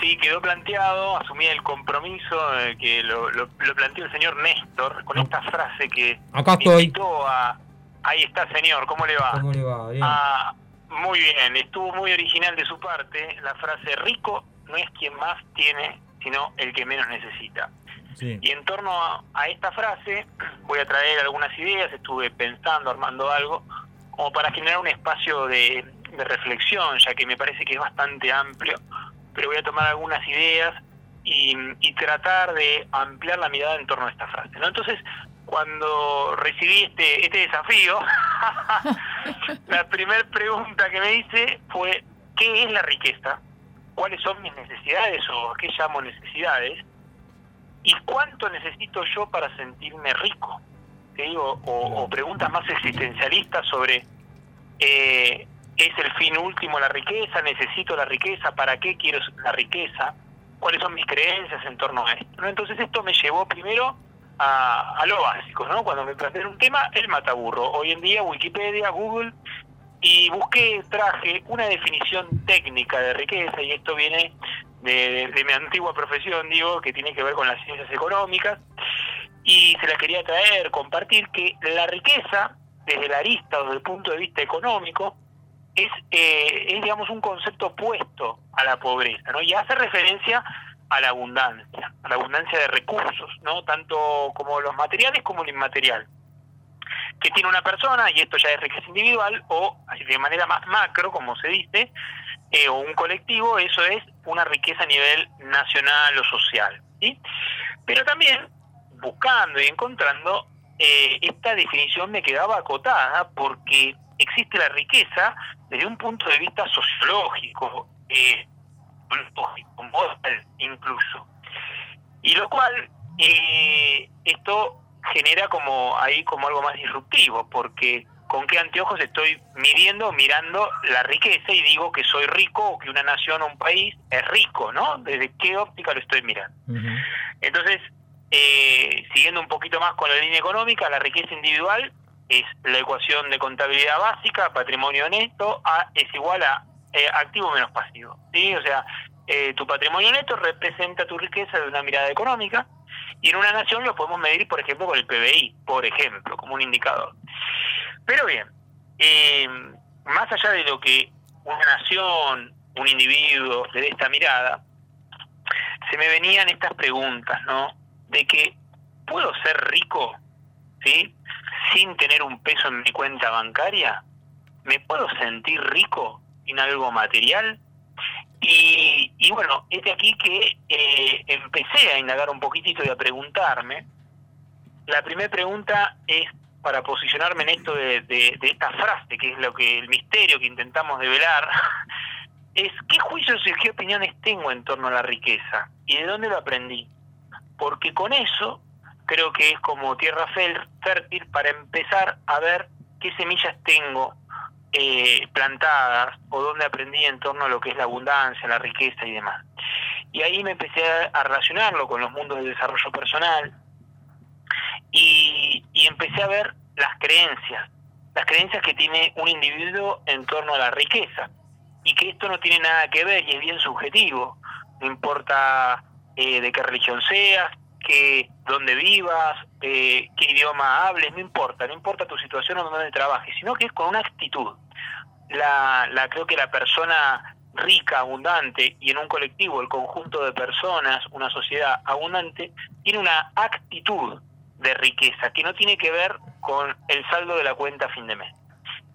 Sí, quedó planteado, asumí el compromiso eh, que lo, lo, planteó el señor Néstor con esta frase que Acá estoy. invitó a... Ahí está, señor, ¿cómo le va? ¿Cómo le va? Bien. Ah, muy bien, estuvo muy original de su parte la frase rico no es quien más tiene, sino el que menos necesita. Sí. Y en torno a, a esta frase voy a traer algunas ideas, estuve pensando, armando algo, como para generar un espacio de, de reflexión, ya que me parece que es bastante amplio, pero voy a tomar algunas ideas y, tratar de ampliar la mirada en torno a esta frase. ¿no? Entonces, cuando recibí este, este desafío, la primera pregunta que me hice fue, ¿qué es la riqueza? ¿Cuáles son mis necesidades o qué llamo necesidades? ¿Y cuánto necesito yo para sentirme rico? ¿Te digo? O, o preguntas más existencialistas sobre, eh, ¿es el fin último la riqueza? ¿Necesito la riqueza? ¿Para qué quiero la riqueza? ¿Cuáles son mis creencias en torno a esto? ¿no? Entonces esto me llevó primero a, a lo básico, ¿no? Cuando me planteé un tema, el mataburro. Hoy en día Wikipedia, Google, y busqué, traje una definición técnica de riqueza, y esto viene de, de- mi antigua profesión, digo, que tiene que ver con las ciencias económicas, y se la quería traer, compartir, que la riqueza, desde la arista desde el punto de vista económico, es, eh, es digamos, un concepto opuesto a la pobreza, ¿no? Y hace referencia a la abundancia, a la abundancia de recursos, ¿no? Tanto como los materiales como lo inmaterial que tiene una persona, y esto ya es riqueza individual, o de manera más macro, como se dice, eh, o un colectivo, eso es una riqueza a nivel nacional o social. ¿sí? Pero también, buscando y encontrando, eh, esta definición me quedaba acotada porque existe la riqueza desde un punto de vista sociológico, eh, moral incluso. Y lo cual, eh, esto genera como ahí como algo más disruptivo, porque con qué anteojos estoy midiendo, mirando la riqueza y digo que soy rico o que una nación o un país es rico, ¿no? ¿Desde qué óptica lo estoy mirando? Entonces, eh, siguiendo un poquito más con la línea económica, la riqueza individual es la ecuación de contabilidad básica, patrimonio neto, es igual a eh, activo menos pasivo. ¿sí? O sea, eh, tu patrimonio neto representa tu riqueza de una mirada económica y en una nación lo podemos medir, por ejemplo, con el PBI, por ejemplo, como un indicador. Pero bien, eh, más allá de lo que una nación, un individuo, de esta mirada, se me venían estas preguntas, ¿no? De que puedo ser rico, ¿sí? Sin tener un peso en mi cuenta bancaria. ¿Me puedo sentir rico sin algo material? Y, y bueno, es de aquí que eh, empecé a indagar un poquitito y a preguntarme. La primera pregunta es para posicionarme en esto de, de- de esta frase, que es lo que el misterio que intentamos develar, es qué juicios y qué opiniones tengo en torno a la riqueza y de dónde lo aprendí. Porque con eso creo que es como tierra fértil para empezar a ver qué semillas tengo eh, plantadas o dónde aprendí en torno a lo que es la abundancia, la riqueza y demás. Y ahí me empecé a relacionarlo con los mundos del desarrollo personal y, y empecé a ver las creencias, las creencias que tiene un individuo en torno a la riqueza y que esto no tiene nada que ver y es bien subjetivo, no importa eh, de qué religión seas, que dónde vivas, eh, qué idioma hables, no importa, no importa tu situación o dónde trabajes, sino que es con una actitud. La, la creo que la persona rica, abundante y en un colectivo, el conjunto de personas, una sociedad abundante, tiene una actitud de riqueza que no tiene que ver con el saldo de la cuenta a fin de mes.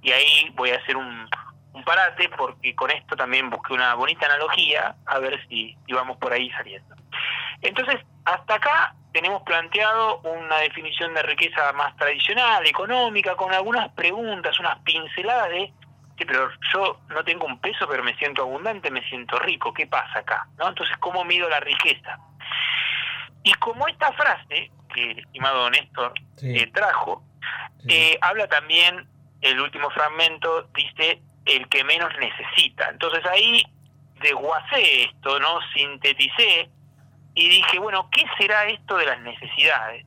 Y ahí voy a hacer un, un parate porque con esto también busqué una bonita analogía a ver si, vamos por ahí saliendo. Entonces, hasta acá tenemos planteado una definición de riqueza más tradicional, económica, con algunas preguntas, unas pinceladas de, sí, pero yo no tengo un peso, pero me siento abundante, me siento rico, ¿qué pasa acá? ¿No? Entonces, ¿cómo mido la riqueza? Y como esta frase que el estimado Néstor Sí. eh, trajo, Sí. eh, habla también, el último fragmento dice, el que menos necesita. Entonces ahí desguacé esto, ¿no? Sinteticé y dije, bueno, ¿qué será esto de las necesidades?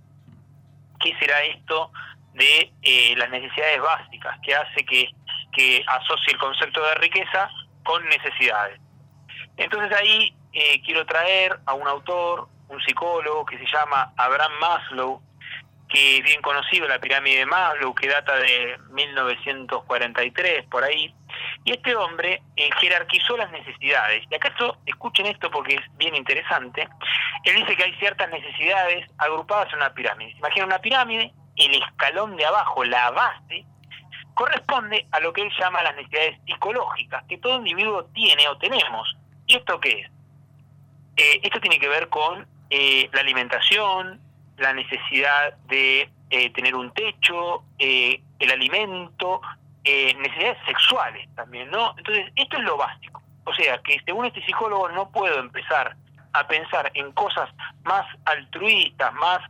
¿Qué será esto de eh, las necesidades básicas que hace que, que asocie el concepto de riqueza con necesidades? Entonces ahí eh, quiero traer a un autor, un psicólogo que se llama Abraham Maslow, que es bien conocido, la pirámide de Maslow, que data de 1943, por ahí. Y este hombre eh, jerarquizó las necesidades. Y acaso, escuchen esto porque es bien interesante. Él dice que hay ciertas necesidades agrupadas en una pirámide. Imagina una pirámide, el escalón de abajo, la base, corresponde a lo que él llama las necesidades psicológicas que todo individuo tiene o tenemos. ¿Y esto qué es? Eh, esto tiene que ver con eh, la alimentación, la necesidad de eh, tener un techo, el alimento, eh, necesidades sexuales también, ¿no? Entonces, esto es lo básico. O sea, que según este psicólogo no puedo empezar a pensar en cosas más altruistas, más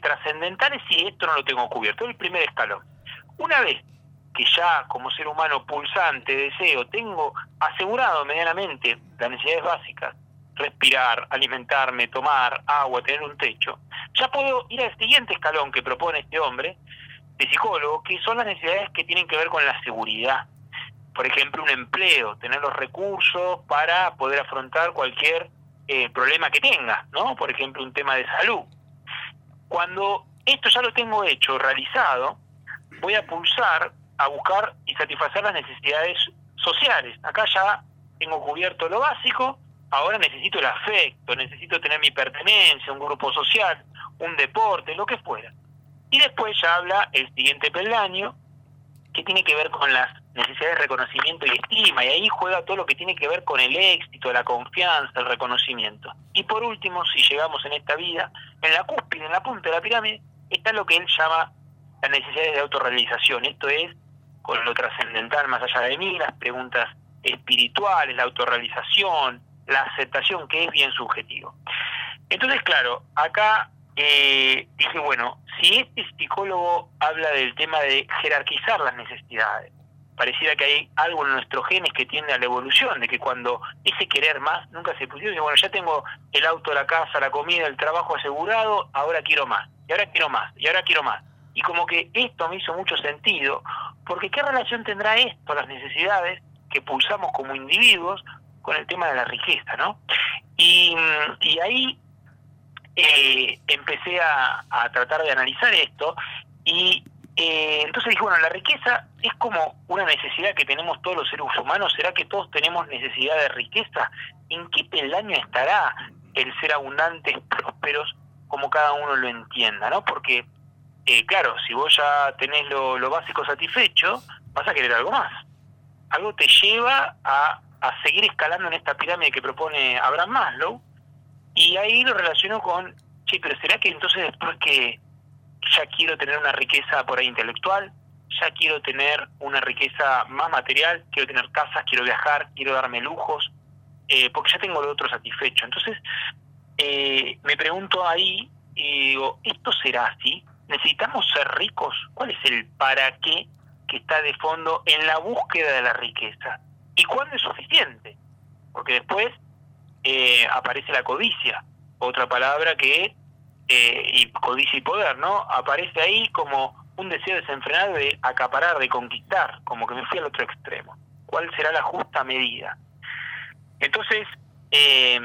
trascendentales si esto no lo tengo cubierto. Es el primer escalón. Una vez que ya como ser humano pulsante, deseo, tengo asegurado medianamente las necesidades básicas, respirar, alimentarme, tomar agua, tener un techo, ya puedo ir al siguiente escalón que propone este hombre, de psicólogo, que son las necesidades que tienen que ver con la seguridad. Por ejemplo, un empleo, tener los recursos para poder afrontar cualquier eh, problema que tenga, ¿no? Por ejemplo, un tema de salud. Cuando esto ya lo tengo hecho, realizado, voy a pulsar a buscar y satisfacer las necesidades sociales. Acá ya tengo cubierto lo básico, ahora necesito el afecto, necesito tener mi pertenencia, un grupo social, un deporte, lo que fuera. Y después ya habla el siguiente peldaño, que tiene que ver con las necesidades de reconocimiento y estima, y ahí juega todo lo que tiene que ver con el éxito, la confianza, el reconocimiento. Y por último, si llegamos en esta vida, en la cúspide, en la punta de la pirámide, está lo que él llama las necesidades de autorrealización. Esto es con lo trascendental más allá de mí, las preguntas espirituales, la autorrealización, la aceptación, que es bien subjetivo. Entonces, claro, acá eh, dije, bueno, si este psicólogo habla del tema de jerarquizar las necesidades, pareciera que hay algo en nuestros genes que tiende a la evolución, de que cuando ese querer más nunca se pusieron, bueno, ya tengo el auto, la casa, la comida, el trabajo asegurado, ahora quiero más, y ahora quiero más, y ahora quiero más. Y como que esto me hizo mucho sentido, porque ¿qué relación tendrá esto, las necesidades que pulsamos como individuos, con el tema de la riqueza, ¿no? Y, ahí eh, empecé a, tratar de analizar esto y eh, entonces dije, bueno, la riqueza es como una necesidad que tenemos todos los seres humanos, ¿será que todos tenemos necesidad de riqueza? ¿En qué peldaño estará el ser abundantes, prósperos, como cada uno lo entienda, ¿no? Porque, eh, claro, si vos ya tenés lo, lo básico satisfecho, vas a querer algo más. Algo te lleva a a seguir escalando en esta pirámide que propone Abraham Maslow, y ahí lo relaciono con, sí, pero ¿será que entonces después que ya quiero tener una riqueza por ahí intelectual, ya quiero tener una riqueza más material, quiero tener casas, quiero viajar, quiero darme lujos, eh, porque ya tengo lo otro satisfecho. Entonces, eh, me pregunto ahí, y digo, ¿esto será así? ¿Necesitamos ser ricos? ¿Cuál es el para qué que está de fondo en la búsqueda de la riqueza? ¿Y cuándo es suficiente? Porque después eh, aparece la codicia, otra palabra que, eh, y codicia y poder, ¿no? Aparece ahí como un deseo desenfrenado de acaparar, de conquistar, como que me fui al otro extremo. ¿Cuál será la justa medida? Entonces, eh,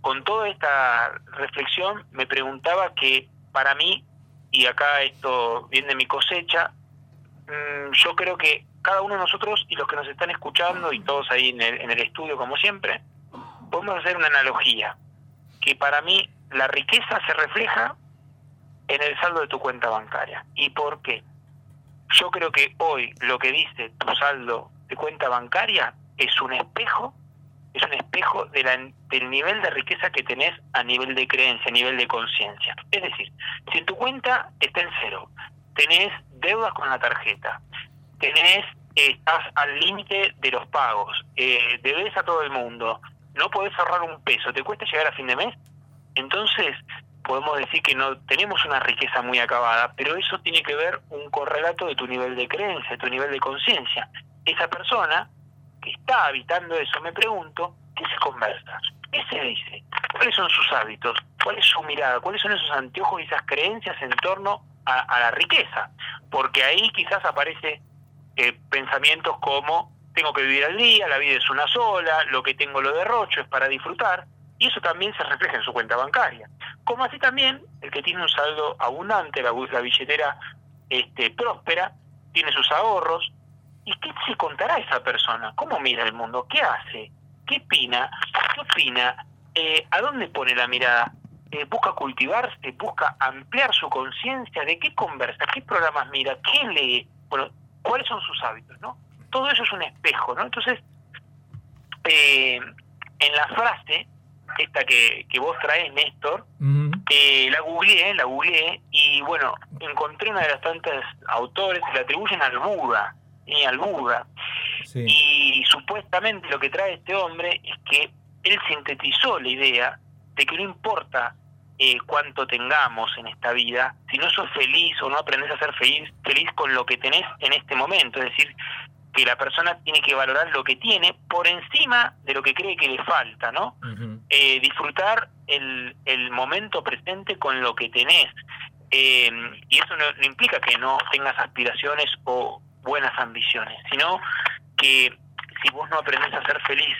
con toda esta reflexión, me preguntaba que para mí, y acá esto viene de mi cosecha, mm, yo creo que cada uno de nosotros y los que nos están escuchando y todos ahí en el, en el estudio como siempre, podemos hacer una analogía, que para mí la riqueza se refleja en el saldo de tu cuenta bancaria. ¿Y por qué? Yo creo que hoy lo que dice tu saldo de cuenta bancaria es un espejo, es un espejo del nivel de riqueza que tenés a nivel de creencia, a nivel de conciencia. Es decir, si tu cuenta está en cero, tenés deudas con la tarjeta, tenés, estás al límite de los pagos, eh, debes a todo el mundo, no podés ahorrar un peso, te cuesta llegar a fin de mes, entonces podemos decir que no tenemos una riqueza muy acabada, pero eso tiene que ver un correlato de tu nivel de creencia, de tu nivel de conciencia. Esa persona que está habitando eso, me pregunto, ¿qué se conversa? ¿Qué se dice? ¿Cuáles son sus hábitos? ¿Cuál es su mirada? ¿Cuáles son esos anteojos y esas creencias en torno a la riqueza? Porque ahí quizás aparece eh, pensamientos como tengo que vivir al día, la vida es una sola, lo que tengo lo derrocho, es para disfrutar, y eso también se refleja en su cuenta bancaria. Como así también el que tiene un saldo abundante, la, la billetera este, próspera, tiene sus ahorros, ¿y qué se contará esa persona? ¿Cómo mira el mundo? ¿Qué hace? ¿Qué opina? ¿Qué opina? Eh, ¿A dónde pone la mirada? Eh, busca cultivarse, busca ampliar su conciencia, de qué conversa, qué programas mira, qué lee, bueno, cuáles son sus hábitos, ¿no? Todo eso es un espejo, ¿no? Entonces, eh, en la frase, esta que, que vos traes, Néstor, eh, la googleé, la googleé, y bueno, encontré una de las tantas autores que la atribuyen al Buda, y al Buda. Y supuestamente lo que trae este hombre es que él sintetizó la idea de que no importa eh, cuánto tengamos en esta vida, si no sos feliz o no aprendes a ser feliz, feliz con lo que tenés en este momento, es decir, que la persona tiene que valorar lo que tiene por encima de lo que cree que le falta, ¿no? Eh, disfrutar el, el, momento presente con lo que tenés. Eh, y eso no, implica que no tengas aspiraciones o buenas ambiciones, sino que si vos no aprendes a ser feliz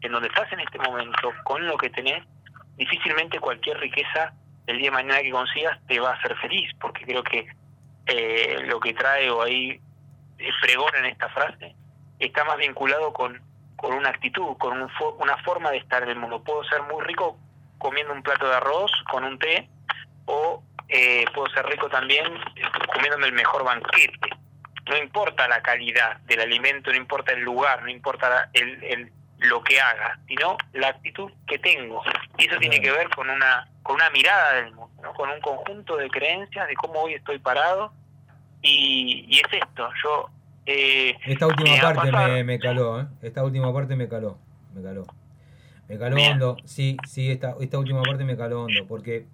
en donde estás en este momento, con lo que tenés, difícilmente cualquier riqueza el día de mañana que consigas te va a hacer feliz, porque creo que eh, lo que trae o pregona en esta frase está más vinculado con, con una actitud, con una forma de estar en el mundo. Puedo ser muy rico comiendo un plato de arroz con un té o eh, puedo ser rico también comiéndome el mejor banquete. No importa la calidad del alimento, no importa el lugar, no importa el, el, lo que haga, sino la actitud que tengo. Y eso tiene que ver con una, con una mirada del mundo, con un conjunto de creencias de cómo hoy estoy parado. Y, y es esto, yo... Eh, Esta última parte me, me, caló, ¿eh? Esta última parte me caló, me caló. Me caló hondo, sí, sí, esta, esta última parte me caló hondo, porque,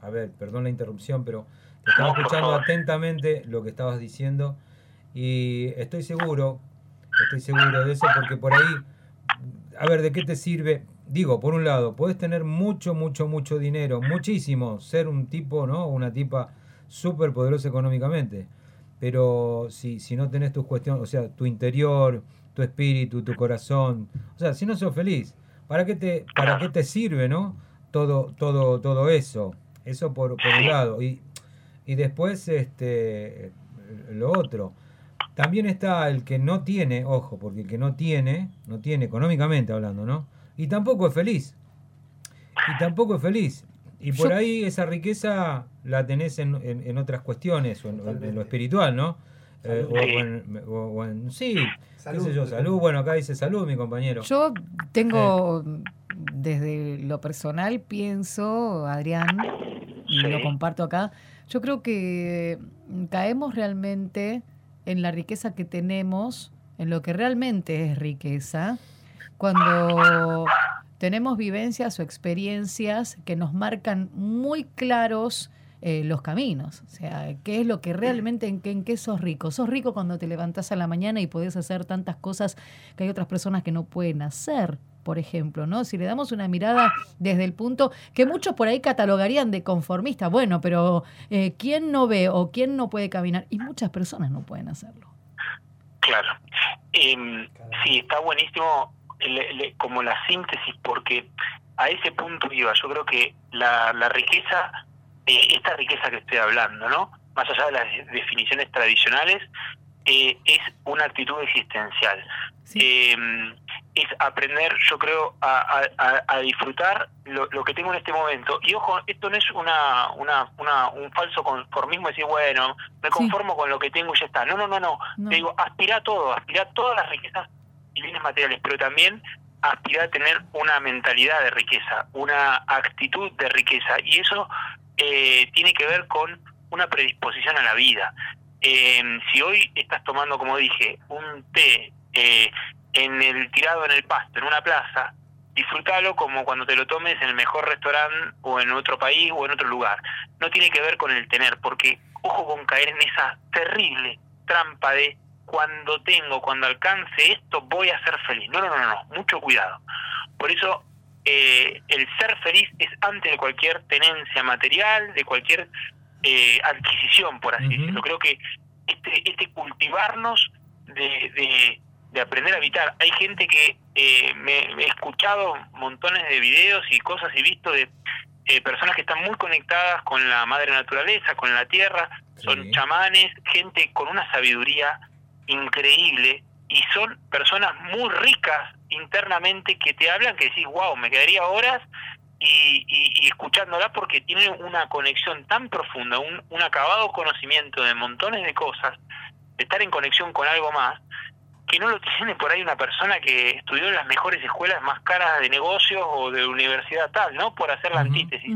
a ver, perdón la interrupción, pero estaba escuchando atentamente lo que estabas diciendo y estoy seguro, estoy seguro de eso porque por ahí a ver, ¿de qué te sirve? Digo, por un lado, puedes tener mucho, mucho, mucho dinero, muchísimo, ser un tipo, ¿no? Una tipa súper poderosa económicamente. Pero si, si no tenés tus cuestiones, o sea, tu interior, tu espíritu, tu corazón, o sea, si no sos feliz, ¿para qué te, para qué te sirve, no? Todo, todo, todo eso. Eso por, por un lado. Y, y después, este, lo otro también está el que no tiene, ojo, porque el que no tiene, no tiene económicamente hablando, ¿no? Y tampoco es feliz. Y tampoco es feliz. Y por ahí esa riqueza la tenés en, en, otras cuestiones, o en, lo espiritual, ¿no? Eh, o, en, sí, salud. qué sé yo, salud. Bueno, acá dice salud, mi compañero. Yo tengo, desde lo personal, pienso, Adrián, y lo comparto acá, yo creo que caemos realmente en la riqueza que tenemos, en lo que realmente es riqueza, cuando tenemos vivencias o experiencias que nos marcan muy claros eh, los caminos. O sea, qué es lo que realmente, en qué, en qué sos rico. Sos rico cuando te levantás a la mañana y podés hacer tantas cosas que hay otras personas que no pueden hacer por ejemplo, ¿no? Si le damos una mirada desde el punto que muchos por ahí catalogarían de conformista, bueno, pero eh, ¿quién no ve o quién no puede caminar? Y muchas personas no pueden hacerlo. Claro. Eh, sí, está buenísimo como la síntesis, porque a ese punto iba. Yo creo que la, la riqueza, eh, esta riqueza que estoy hablando, ¿no? Más allá de las definiciones tradicionales, eh, es una actitud existencial. Eh, es aprender, yo creo, a, a, disfrutar lo, lo, que tengo en este momento. Y ojo, esto no es una, una, una un falso conformismo, decir, bueno, me conformo con lo que tengo y ya está. No, no, no, no. Te digo, aspira a todo, aspira a todas las riquezas y bienes materiales, pero también aspira a tener una mentalidad de riqueza, una actitud de riqueza. Y eso eh, tiene que ver con una predisposición a la vida. Eh, si hoy estás tomando, como dije, un té eh, en el tirado en el pasto, en una plaza, disfrútalo como cuando te lo tomes en el mejor restaurante o en otro país o en otro lugar. No tiene que ver con el tener, porque ojo con caer en esa terrible trampa de cuando tengo, cuando alcance esto, voy a ser feliz. No, no, no, no, mucho cuidado. Por eso eh, el ser feliz es antes de cualquier tenencia material, de cualquier eh, adquisición, por así decirlo. Creo que este, este cultivarnos de, de aprender a evitar. Hay gente que eh, me, he escuchado montones de videos y cosas y visto de eh, personas que están muy conectadas con la madre naturaleza, con la tierra, son chamanes, gente con una sabiduría increíble y son personas muy ricas internamente que te hablan que decís, wow, me quedaría horas y, y, escuchándola porque tiene una conexión tan profunda, un, un acabado conocimiento de montones de cosas, de estar en conexión con algo más, que no lo tiene por ahí una persona que estudió en las mejores escuelas más caras de negocios o de universidad tal, ¿no? Por hacer la antítesis.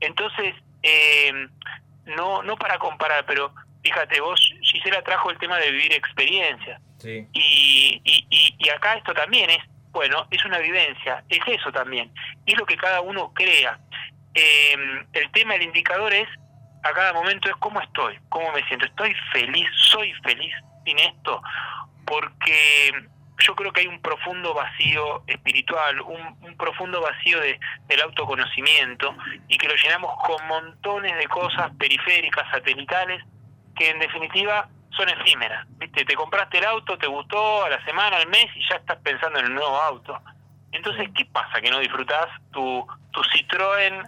Entonces, eh, no, no para comparar, pero fíjate, vos, Gisela trajo el tema de vivir experiencia. Sí. Y, y, y, acá esto también es, bueno, es una vivencia, es eso también, es lo que cada uno crea. Eh, el tema del indicador es, a cada momento es cómo estoy, cómo me siento, estoy feliz, soy feliz sin esto, porque yo creo que hay un profundo vacío espiritual, un, profundo vacío de, del autoconocimiento y que lo llenamos con montones de cosas periféricas, satelitales, que en definitiva son efímeras. ¿Viste? Te compraste el auto, te gustó a la semana, al mes y ya estás pensando en el nuevo auto. Entonces, ¿qué pasa? Que no disfrutás tu, tu Citroën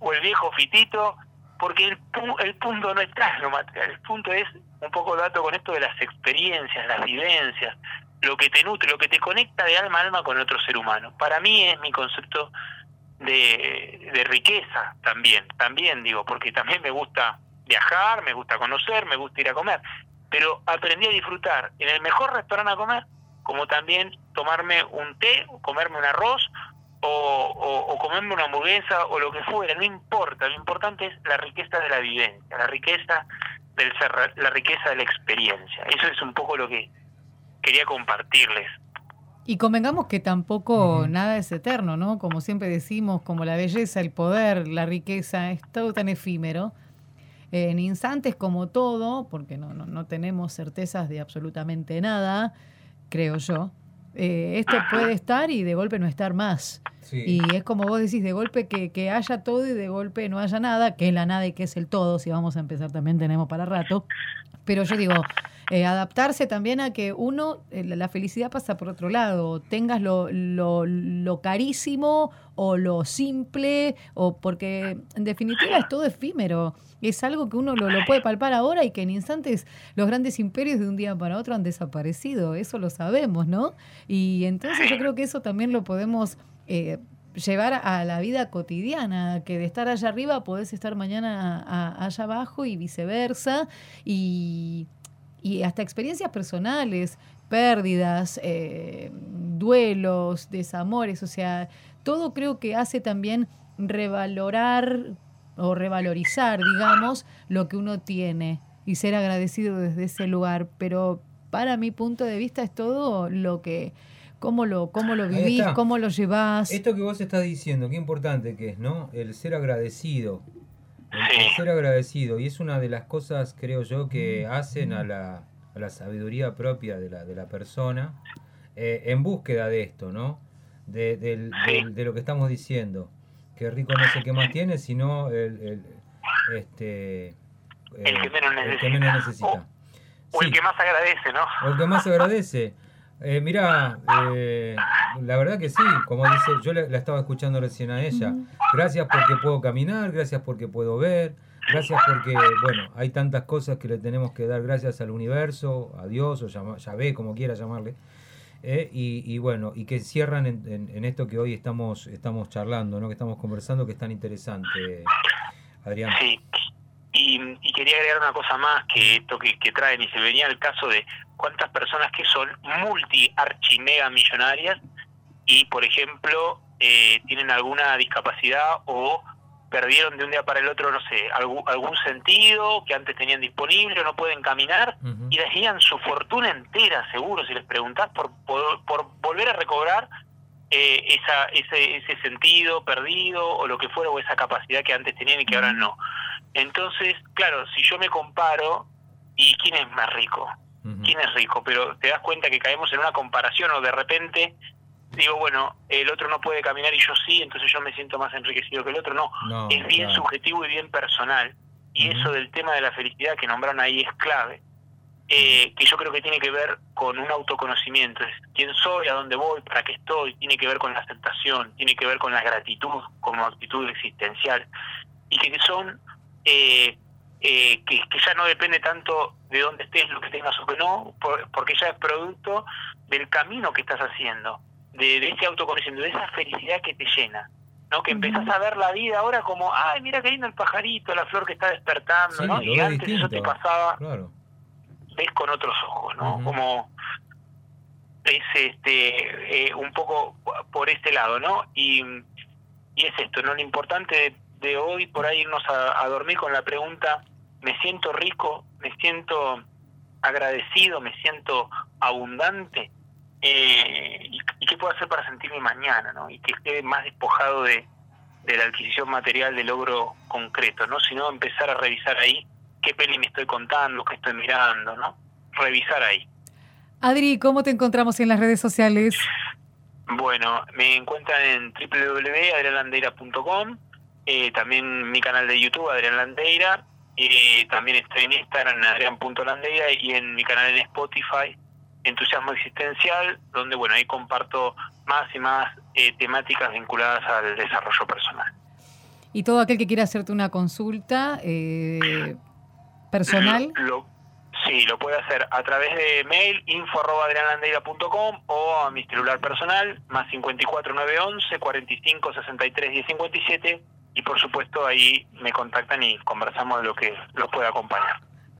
o el viejo Fitito, porque el, el punto no está en lo material, el punto es un poco dato con esto de las experiencias, las vivencias, lo que te nutre, lo que te conecta de alma a alma con otro ser humano. Para mí es mi concepto de, de riqueza también, también digo, porque también me gusta viajar, me gusta conocer, me gusta ir a comer, pero aprendí a disfrutar en el mejor restaurante a comer, como también tomarme un té, comerme un arroz o, o, comerme una hamburguesa o lo que fuera, no importa, lo importante es la riqueza de la vivencia, la riqueza del la riqueza de la experiencia. Eso es un poco lo que quería compartirles. Y convengamos que tampoco nada es eterno, ¿no? Como siempre decimos, como la belleza, el poder, la riqueza, es todo tan efímero. En instantes como todo, porque no, no, no tenemos certezas de absolutamente nada, creo yo, eh, esto puede estar y de golpe no estar más. Y es como vos decís, de golpe que, que, haya todo y de golpe no haya nada, que es la nada y que es el todo, si vamos a empezar también tenemos para rato. Pero yo digo, eh, adaptarse también a que uno, eh, la felicidad pasa por otro lado, tengas lo, lo, lo, carísimo o lo simple, o porque en definitiva es todo efímero, es algo que uno lo, puede palpar ahora y que en instantes los grandes imperios de un día para otro han desaparecido, eso lo sabemos, ¿no? Y entonces yo creo que eso también lo podemos... Eh, llevar a la vida cotidiana, que de estar allá arriba podés estar mañana allá abajo y viceversa. Y, y hasta experiencias personales, pérdidas, eh, duelos, desamores, o sea, todo creo que hace también revalorar o revalorizar, digamos, lo que uno tiene y ser agradecido desde ese lugar. Pero para mi punto de vista es todo lo que, cómo lo, cómo lo vivís, cómo lo llevás. Esto que vos estás diciendo, qué importante que es, ¿no? El ser agradecido ser agradecido. Y es una de las cosas, creo yo, que hacen a la, a la sabiduría propia de la, de la persona eh, en búsqueda de esto, ¿no? De, de, lo que estamos diciendo. Que rico no es el que más tiene, sino el, el este, el, que menos necesita. O, el que más agradece, ¿no? O el que más agradece. Eh, mira, eh, la verdad que sí, como dice, yo la, estaba escuchando recién a ella. Gracias porque puedo caminar, gracias porque puedo ver, gracias porque, bueno, hay tantas cosas que le tenemos que dar gracias al universo, a Dios, o llama, ve como quiera llamarle. Eh, y, bueno, y que cierran en, esto que hoy estamos, estamos charlando, ¿no? que estamos conversando, que es tan interesante, Adrián. Sí, y, quería agregar una cosa más que esto que, traen, y se venía el caso de cuántas personas que son multi archimega millonarias y por ejemplo eh, tienen alguna discapacidad o perdieron de un día para el otro, no sé, algún, algún sentido que antes tenían disponible o no pueden caminar y decían su fortuna entera, seguro, si les preguntás, por, por, volver a recobrar eh, esa, ese, ese sentido perdido o lo que fuera o esa capacidad que antes tenían y que ahora no. Entonces, claro, si yo me comparo, ¿y quién es más rico? quién es rico, pero te das cuenta que caemos en una comparación o de repente digo, bueno, el otro no puede caminar y yo sí, entonces yo me siento más enriquecido que el otro. No, es bien subjetivo y bien personal. Y eso del tema de la felicidad que nombraron ahí es clave. eh, que yo creo que tiene que ver con un autoconocimiento, es quién soy, a dónde voy, para qué estoy, tiene que ver con la aceptación, tiene que ver con la gratitud como actitud existencial, y que son, eh, eh, que, ya no depende tanto de dónde estés, lo que tengas o que no, porque ya es producto del camino que estás haciendo, de, de ese autoconocimiento, de esa felicidad que te llena. ¿no? Que empezás a ver la vida ahora como, ay, mira qué lindo el pajarito, la flor que está despertando, ¿no? Y antes eso te pasaba, ves con otros ojos, ¿no? Como es este eh, un poco por este lado, ¿no? Y, y es esto, ¿no? Lo importante de, hoy, por ahí irnos a, dormir con la pregunta, me siento rico, me siento agradecido, me siento abundante, eh, y, qué puedo hacer para sentirme mañana, ¿no? Y que esté más despojado de, de la adquisición material de logro concreto, ¿no? Sino empezar a revisar ahí qué peli me estoy contando, qué estoy mirando, ¿no? Revisar ahí. Adri, ¿cómo te encontramos en las redes sociales? Bueno, me encuentran en www.adrianlandeira.com, eh, también mi canal de YouTube, Adrián Landeira, y también estoy en Instagram, adrián.landeira, y en mi canal en Spotify, Entusiasmo Existencial, donde bueno ahí comparto más y más eh, temáticas vinculadas al desarrollo personal. Y todo aquel que quiera hacerte una consulta eh, personal. Lo, sí, lo puede hacer a través de mail info.adrianlandeira.com o a mi celular personal, más 54911 45 63 10 57 y por supuesto ahí me contactan y conversamos de lo que los pueda acompañar.